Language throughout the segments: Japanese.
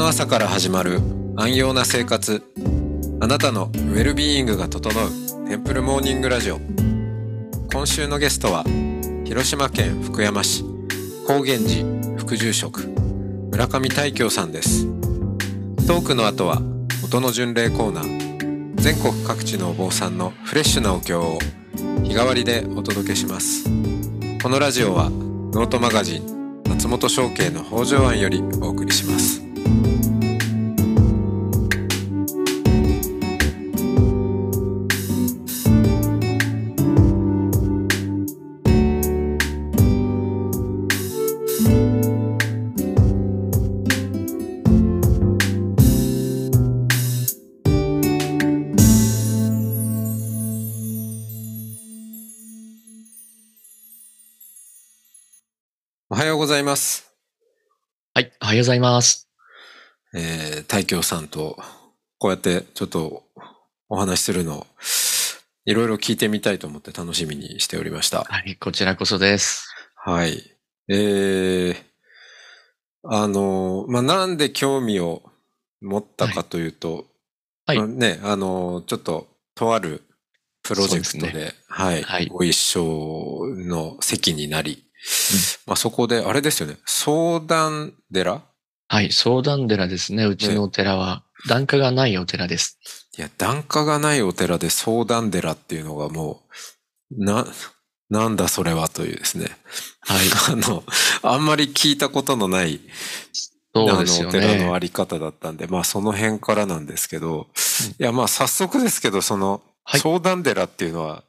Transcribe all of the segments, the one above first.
の朝から始まる安養な生活。あなたのウェルビーイングが整うテンプルモーニングラジオ。今週のゲストは広島県福山市高原寺副住職村上大京さんです。トークの後は音の巡礼コーナー。全国各地のお坊さんのフレッシュなお経を日替わりでお届けします。このラジオはノートマガジン松本商家の北条庵よりお送りします。ございます。はい、おはようございます。えー、大京さんとこうやってちょっとお話しするのをいろいろ聞いてみたいと思って楽しみにしておりました。はい、こちらこそです。はい。えー、あの、まあ、なんで興味を持ったかというと、はいまあね、あの、ちょっととあるプロジェクトで、ではい、はいご一緒の席になり、まあ、そこで、あれですよね、相談寺？はい、相談寺ですね。うちのお寺は、檀家がないお寺です。いや、檀家がないお寺で相談寺っていうのがもう、な、なんだそれはというですね。はい、あの、あんまり聞いたことのない、そうですよあの、お寺のね。あり方だったんで、まあその辺からなんですけど、いや、まあ早速ですけど、その、はい相談寺っていうのは、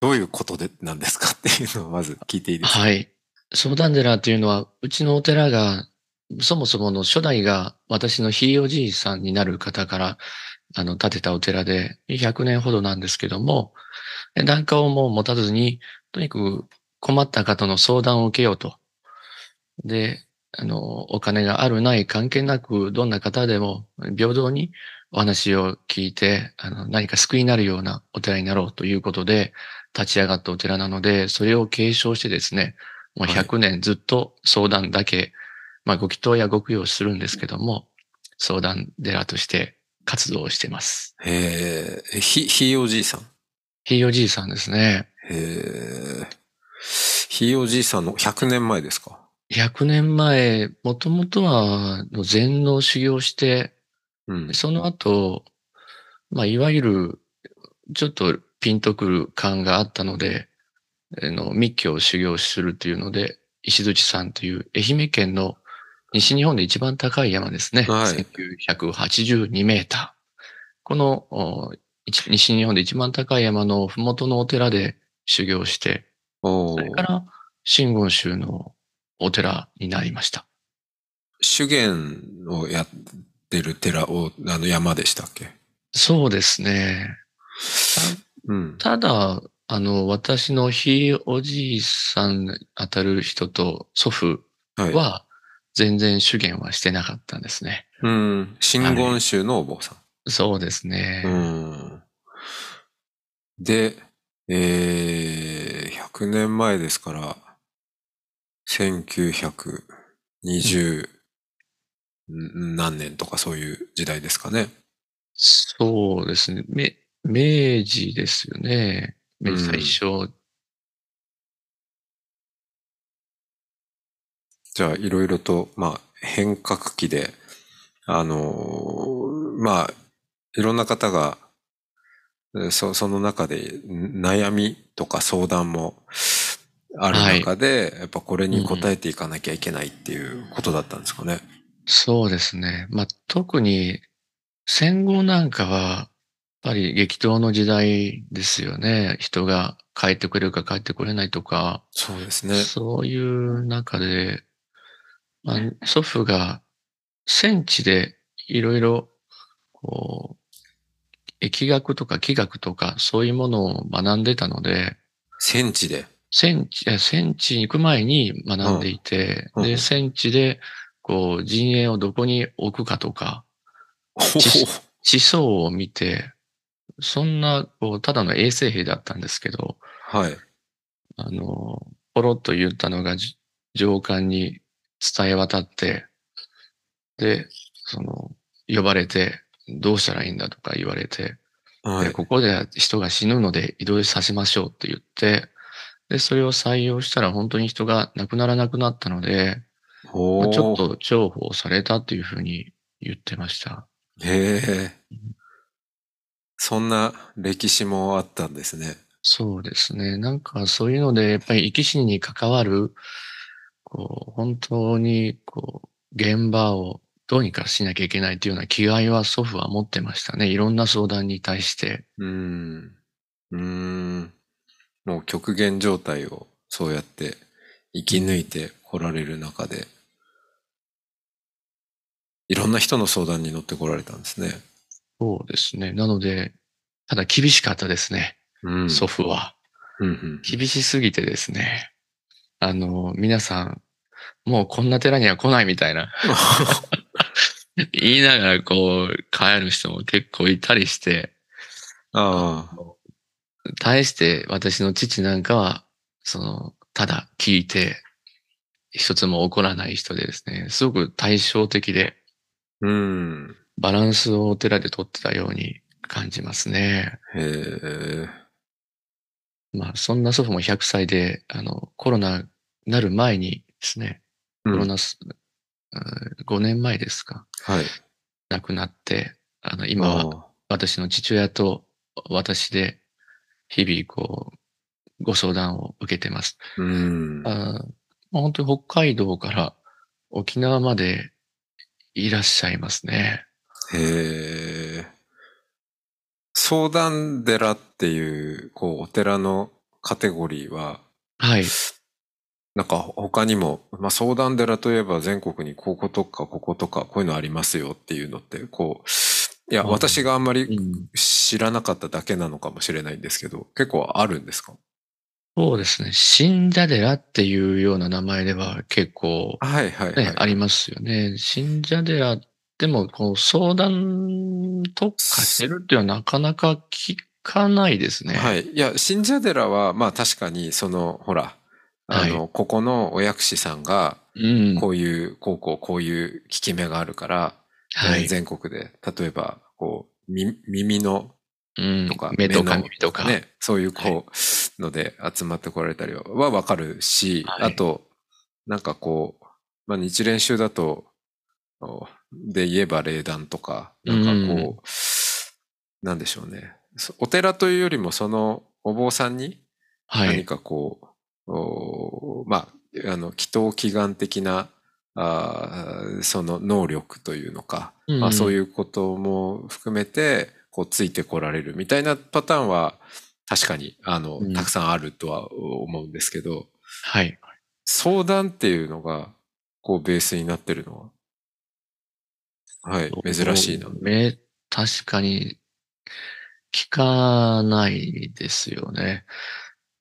どういうことで、なんですかっていうのをまず聞いていいですか？はい。相談寺というのは、うちのお寺が、そもそもの初代が私のひいおじいさんになる方から、あの、建てたお寺で、100年ほどなんですけども、檀家をもう持たずに、とにかく困った方の相談を受けようと。で、あの、お金があるない関係なく、どんな方でも平等にお話を聞いて、あの、何か救いになるようなお寺になろうということで、立ち上がったお寺なので、それを継承してですね、もうはい100年ずっと相談だけ、まあ、ご祈祷やご供養するんですけども、相談寺として活動をしてます。えー、ひ、ひいおじいさん？ひいおじいさんですね。えー、ひいおじいさんの100年前ですか？100年前、もともとはの禅の修行をして、うん。その後、まあ、いわゆる、ちょっとピンとくる感があったので、あの、密教を修行するというので、石鎚山という愛媛県の西日本で一番高い山ですね。はい1982メーター。この西日本で一番高い山のふもとのお寺で修行して、それから真言宗のお寺になりました。修験をやってる寺を、あの山でしたっけ？そうですね。うん。ただ、あの、私のひいおじいさんに当たる人と祖父はい。は全然修験はしてなかったんですね。うん。真言宗のお坊さそうですね。ん。うん。で、えー、100年前ですから、1920ん何年とかそういう時代ですかね。そうですね。め明治ですよね。明治最初。じゃあ、いろいろと、まあ、変革期で、あのーまあ、いろんな方が、えそその中でん悩みとか相談もある中で、やっぱこれに応えていかなきゃいけないっていうことだったんですかね。そうですね。まあ、特に戦後なんかは、ぱり激動の時代ですよね。人が帰ってくれるか帰ってこれないとか、そうですね。そういう中で、まあ、祖父が戦地でいろいろ、こう、疫学とか気学とかそういうものを学んでたので、戦地で？戦地、え戦地に行く前に学んでいて、うん。うん。で、戦地で、こう、陣営をどこに置くかとか、地層を見て、そんな、こう、ただの衛生兵だったんですけど、はい。あの、ポロッと言ったのがじ上官に伝え渡って、で、その、呼ばれて、どうしたらいいんだとか言われて、はい。でここで人が死ぬので移動させましょうって言って、で、それを採用したら本当に人が亡くならなくなったので、ちょっと重宝されたっていうふうに言ってました。へえ。そんな歴史もあったんですね。そうですね。なんかそういうので、やっぱり生き死に関わる、こう、本当に、こう、現場をどうにかしなきゃいけないというような気概は祖父は持ってましたね。いろんな相談に対して。うーん。うーん。もう極限状態をそうやって生き抜いて来られる中で、いろんな人の相談に乗ってこられたんですね。そうですね。なので、ただ厳しかったですね。うん。祖父は。うんうん。厳しすぎてですね。あの、皆さん、もうこんな寺には来ないみたいな。言いながらこう、帰る人も結構いたりして、ああ。対して私の父なんかは、その、ただ聞いて、一つも起こらない人でですね、すごく対照的で、うん。バランスをお寺で取ってたように感じますね。へえ。まあ、そんな祖父も100歳で、あの、コロナになる前にですね、うんコロナす、うん5年前ですか、はい。亡くなって、あの、今はは。私の父親と私で、日々こう、ご相談を受けてます。うん。あ本当に北海道から沖縄までいらっしゃいますね。へえ。相談寺っていう、こう、お寺のカテゴリーは、はい。なんか他にも、まあ、相談寺といえば全国にこことかこことかこういうのありますよっていうのって、こう、いや、私があんまりうん、知らなかっただけなのかもしれないんですけど、結構あるんですか？そうですね。信者寺っていうような名前では結構、はいはいはい。ね、ありますよね。信者寺でも、こう、相談特化してるっていうのはなかなか聞かないですね。はい。いや、信者寺は、まあ確かに、その、ほら、あの、ここのお薬師さんが、うん。こういう、こうこう、こういう効き目があるから、はい。全国で、例えば、こう、み耳のうんとか、目とかの耳とか。ね、そういうこう、ので集まってこられたりはわかるし、はいあと、なんかこう、まあ日蓮宗だと、おで言えば霊談とか、なんかこう、なんでしょうね。そお寺というよりもそのお坊さんに何はい。かこう、おまあ、あの、祈祷祈願的な、あーその能力というのか、まあそうういうことも含めて、こうついてこられるみたいなパターンは確かに、あの、うんたくさんあるとは思うんですけど、はい。相談っていうのが、こうベースになってるのは、はい、珍しいな。め、確かに、聞かないですよね。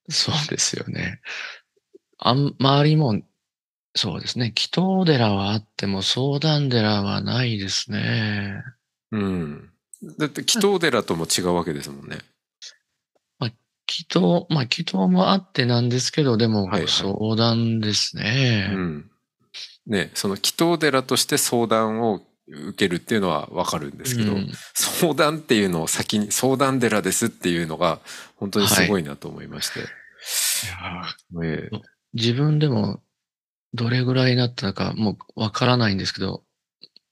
そうですよね。あん、周りも、そうですね。祈祷寺はあっても相談寺はないですね。うん。だって、祈祷寺とも違うわけですもんね。祈祷、まあ祈祷もあってなんですけど、でもはいはい相談ですうね。ん。ね、その祈祷寺として相談を受けるっていうのはわかるんですけど、うん。相談っていうのを先に、相談寺ですっていうのが、本当にすごいなと思いまして。い。やー。ええ。自分でもどれぐらいだったかもうわからないんですけど、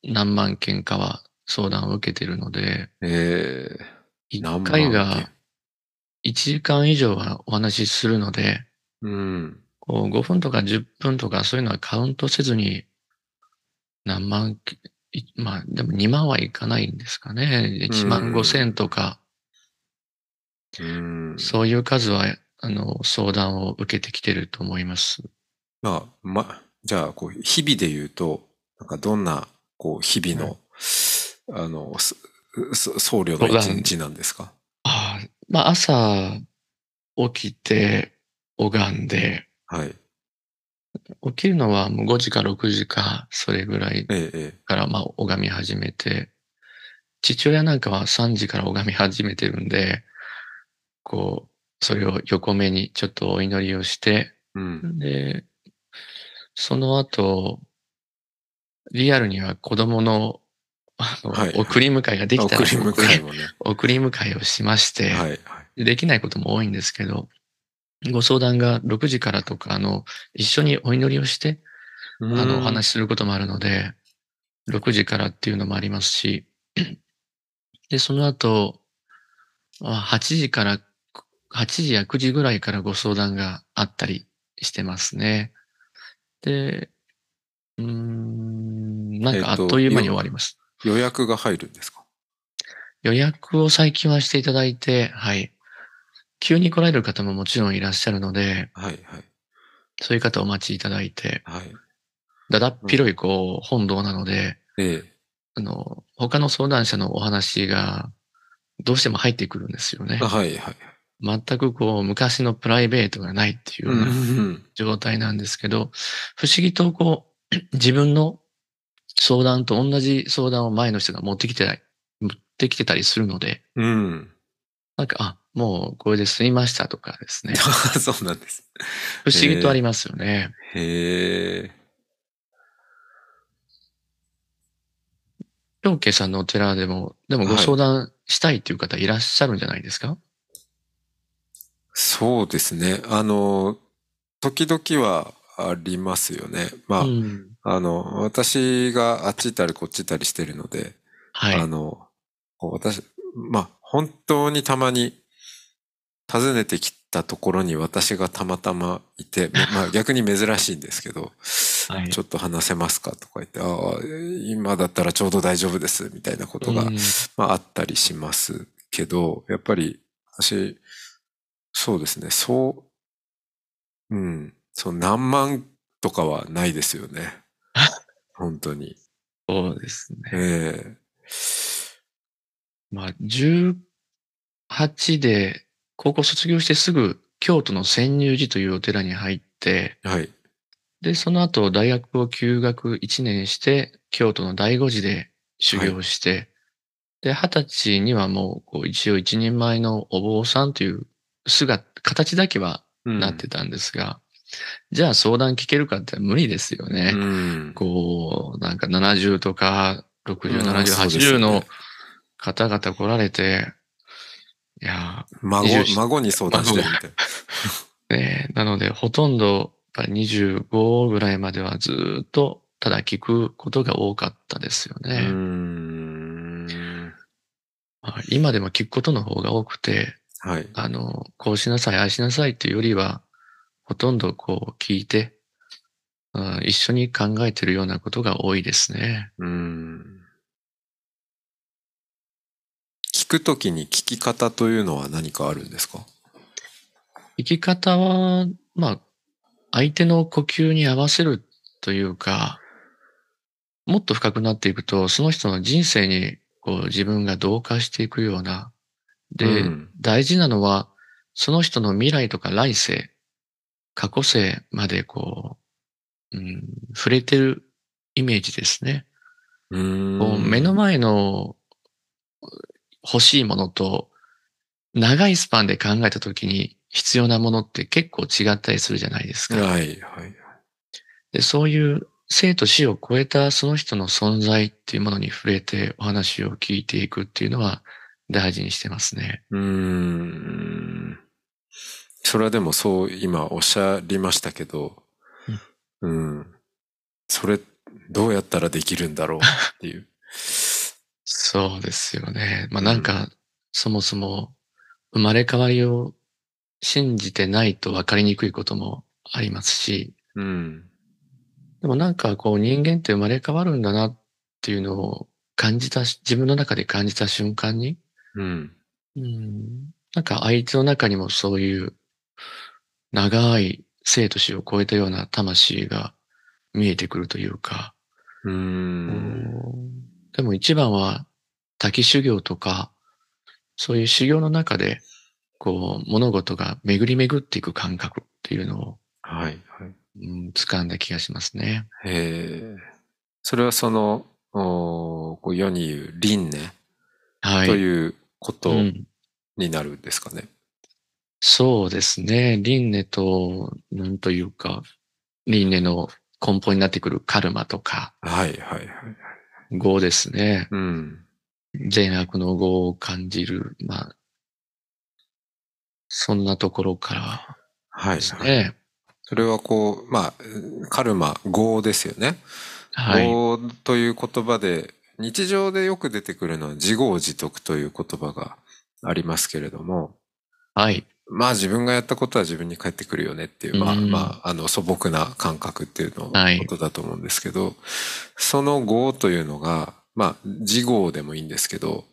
何万件かは相談を受けてるので、ええ。一何万件。回が1時間以上はお話しするので、うん。こう5分とか10分とかそういうのはカウントせずに何万まあでも2万はいかないんですかね。1万5千とか、うん。そういう数はあの相談を受けてきてると思います。まあ、ま、じゃあ、こう、日々で言うと、なんかどんな、こう、日々の、あの、僧侶の一日なんですか？ああまあ朝起きて拝んで、はい。起きるのはもう5時か6時か、それぐらいええ、えからまあ拝み始めて、父親なんかは3時から拝み始めてるんで、こう、それを横目にちょっとお祈りをして、え。うん。で、その後、リアルには子供のあの、はい送り迎えができたら送り迎えもね。送り迎えをしまして、はいはい。できないことも多いんですけど、ご相談が6時からとか、あの、一緒にお祈りをして、ああの、お話しすることもあるので、6時からっていうのもありますし、で、その後、あ8時から、8時や9時ぐらいからご相談があったりしてますね。で、うーん、なんかあっという間に終わります。予約が入るんですか？予約を最近はしていただいて、はい。急に来られる方ももちろんいらっしゃるので、はいはい。そういう方お待ちいただいて、はい。だだっ広いこう、本堂なので、ええ。あの、他の相談者のお話がどうしても入ってくるんですよねあ。はいはい。全くこう、昔のプライベートがないっていうような状態なんですけど、不思議とこう、自分の相談と同じ相談を前の人が持ってきて持ってきてたりするので、うん。なんか、あ、もうこれで済みましたとかですね。そうなんです。不思議とありますよね。へえ。陽慶さんのお寺でも、でもご相談したいっていう方いらっしゃるんじゃないですか、そうですね。あの、時々はありますよね。まあ、うん。あの、私があっち行ったりこっち行ったりしてるので、はい。あの、私、まあ、本当にたまに訪ねてきたところに私がたまたまいて、まあ 逆に珍しいんですけど、はいちょっと話せますかとか言って、ああ、今だったらちょうど大丈夫です、みたいなことが、うんまああったりしますけど、やっぱり私、そうですね、そう、うん、そう何万とかはないですよね。本当に。そうですね。えまあ、18で高校卒業してすぐ京都の潜入寺というお寺に入って、えはい。で、その後大学を休学1年して、京都の醍醐寺で修行して、で、20歳にはもうこう一応一人前のお坊さんという姿、形だけはうんなってたんですが、じゃあ相談聞けるかって無理ですよね。うん。こう、なんか70とか60、うん70、そうですよ80のね方々来られて、いや孫20、孫に相談してるみたいなのでほとんどやっぱり25ぐらいまではずーっとただ聞くことが多かったですよね。まあ今でも聞くことの方が多くて、はい。あの、こうしなさい、ああしなさいっていうよりは、ほとんどこう聞いて、うん一緒に考えてるようなことが多いですね。うーん。聞くときに聞き方というのは何かあるんですか？生き方は、まあ、相手の呼吸に合わせるというか、もっと深くなっていくと、その人の人生にこう自分が同化していくような。で、うん大事なのは、その人の未来とか来世、過去世までこう、うん、触れてるイメージですね。うーん。こう目の前の欲しいものと長いスパンで考えたときに必要なものって結構違ったりするじゃないですか。はい、はい。でそういう生と死を超えたその人の存在っていうものに触れてお話を聞いていくっていうのは大事にしてますね。うーん。それはでもそう今おっしゃりましたけど、うん。それどうやったらできるんだろうっていう。そうですよね。まあなんか、そもそも生まれ変わりを信じてないと分かりにくいこともありますし、うん。でもなんかこう人間って生まれ変わるんだなっていうのを感じたし、自分の中で感じた瞬間に、うん。うん、なんか相手の中にもそういう長い生と死を超えたような魂が見えてくるというか、うーん。でも一番は滝修行とか、そういう修行の中で、こう、物事が巡り巡っていく感覚っていうのを、はい、はい。うん、掴んだ気がしますね。へえ。それはその、おーこう世に言う輪廻はい。ということうんになるんですかね。そうですね。輪廻と、なんというか、輪廻の根本になってくるカルマとか、はいはいはい。業ですね。うん。善悪の業を感じる。まあ、そんなところからはい、ですはい。ね。それはこう、まあ、カルマ、業ですよね。はい。業という言葉で、日常でよく出てくるのは自業自得という言葉がありますけれども、はい。まあ自分がやったことは自分に返ってくるよねっていう、まあうんまあ、あの素朴な感覚っていうのはいことだと思うんですけど、その業というのが、まあ自業でもいいんですけど、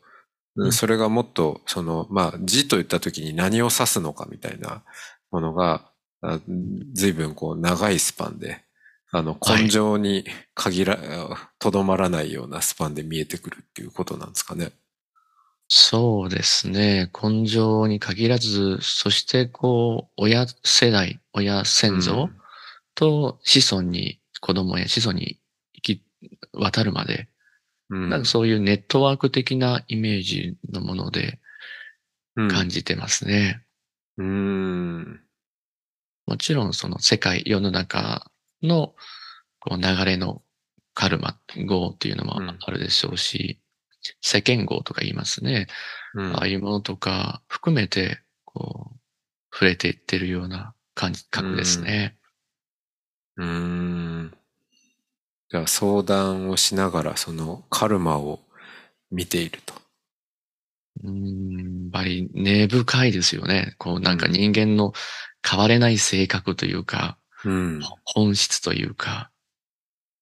うんそれがもっと、その、まあ字と言った時に何を指すのかみたいなものが、あ随分こう長いスパンで、あのはい根性に限ら、とどまらないようなスパンで見えてくるっていうことなんですかね。そうですね。根性に限らず、そしてこう、親世代、親先祖と子孫に、子供や子孫に行き渡るまで、うん、なんかそういうネットワーク的なイメージのものでうん感じてますね。うん。もちろんその世界、世の中のこう流れのカルマ、業っていうのもあるでしょうし、世間業とか言いますね。うんああいうものとか含めて、こう、触れていってるような感覚ですね。うーん。じゃあ相談をしながらそのカルマを見ていると。うーん、やっぱり根深いですよね。こうなんかうん人間の変われない性格というか、うん。本質というか、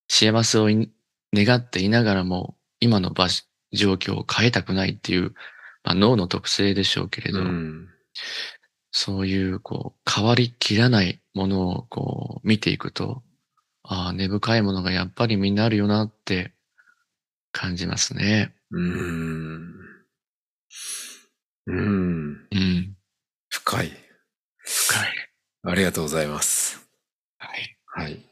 幸せをい願っていながらも、今の場所状況を変えたくないっていう、まあ、脳の特性でしょうけれど、うん。そういう、こう、変わりきらないものを、こう、見ていくと、ああ、根深いものがやっぱりみんなあるよなって感じますね。うん。うん。うん。深い。深い。ありがとうございます。はい。はい。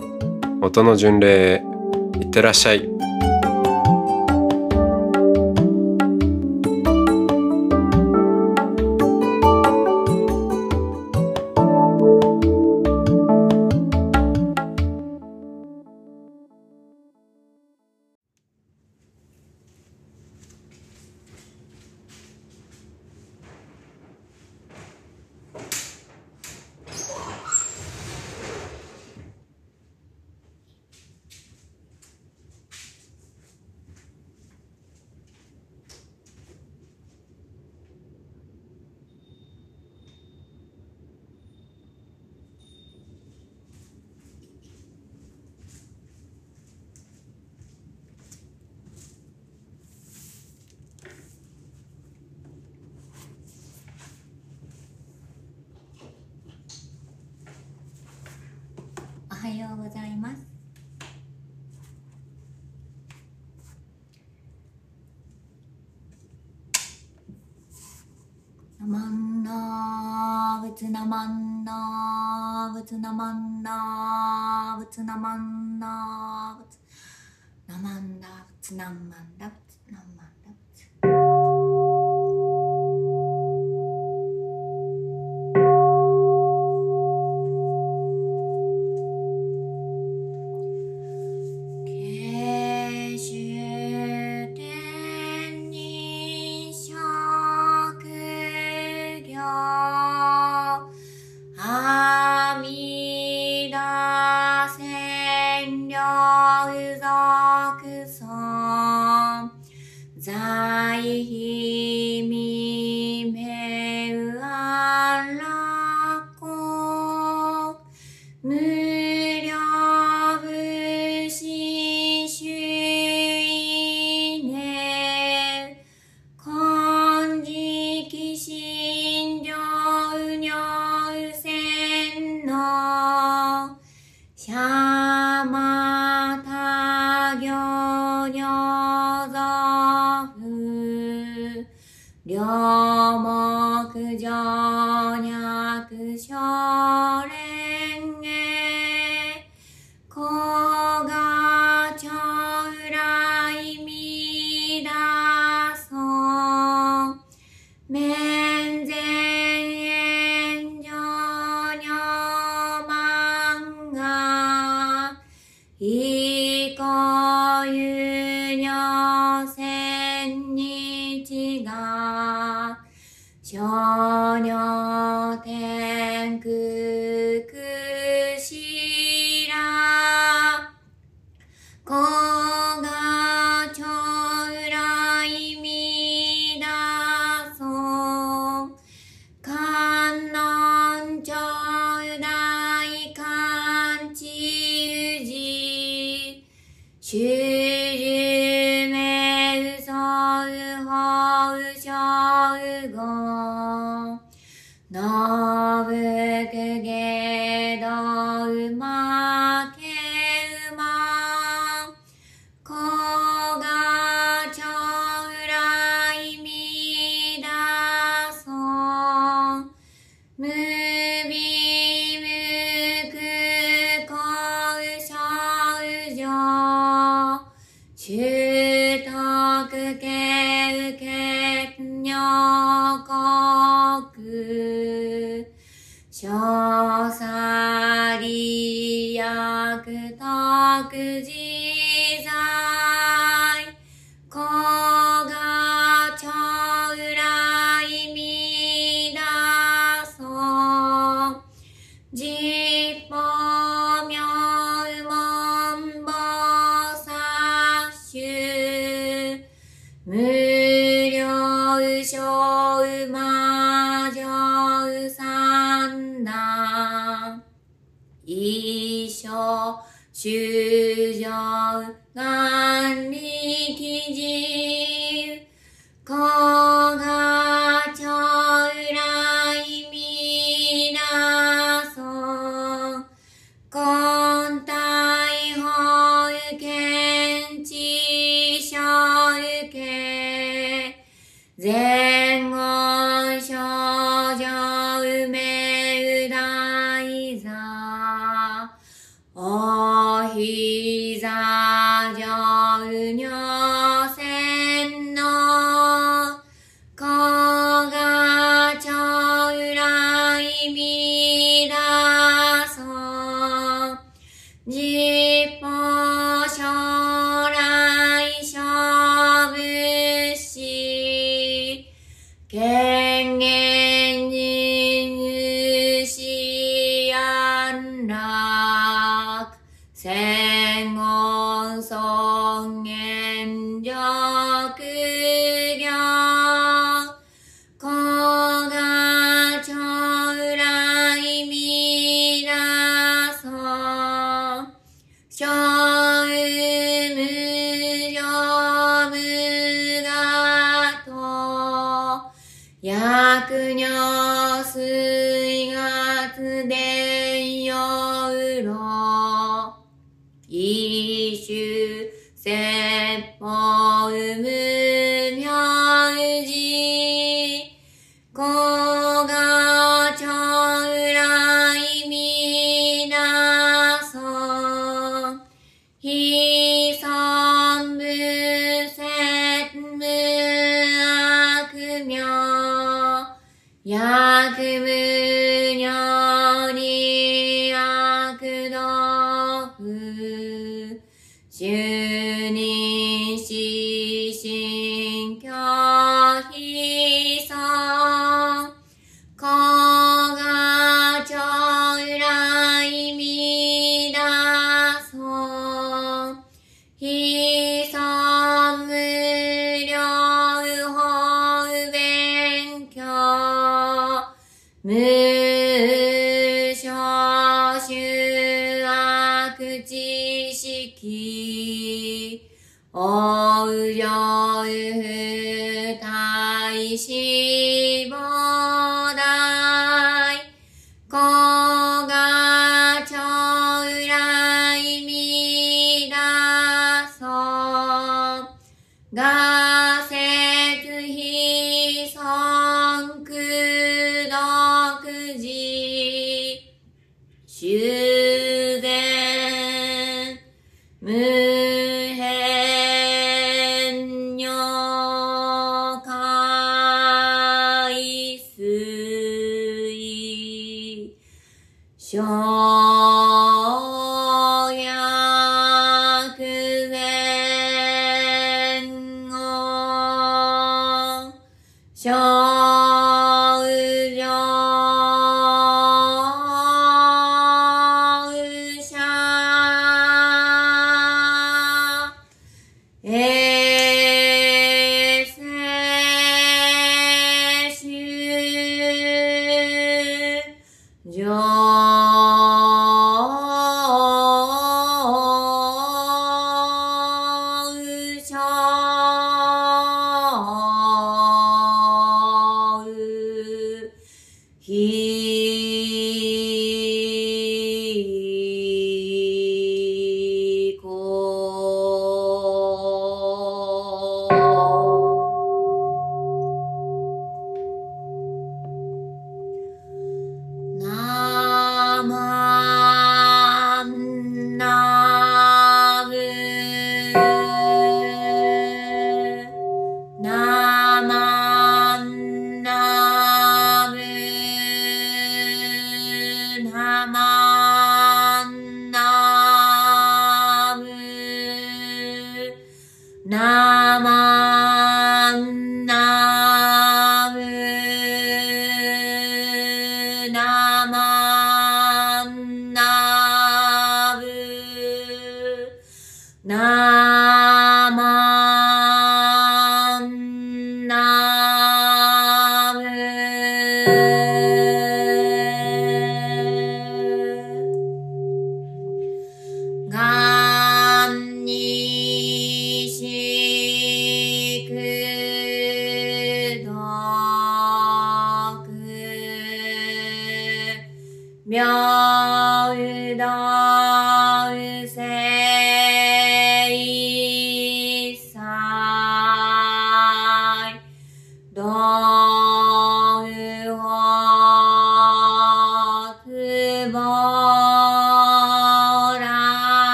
音の巡礼いってらっしゃい。はようございます。ナマンナー仏ナマ仏ナマ仏ナマ仏ナマ仏ナマ Hare ぶくげどうま一生修行薬務にゃ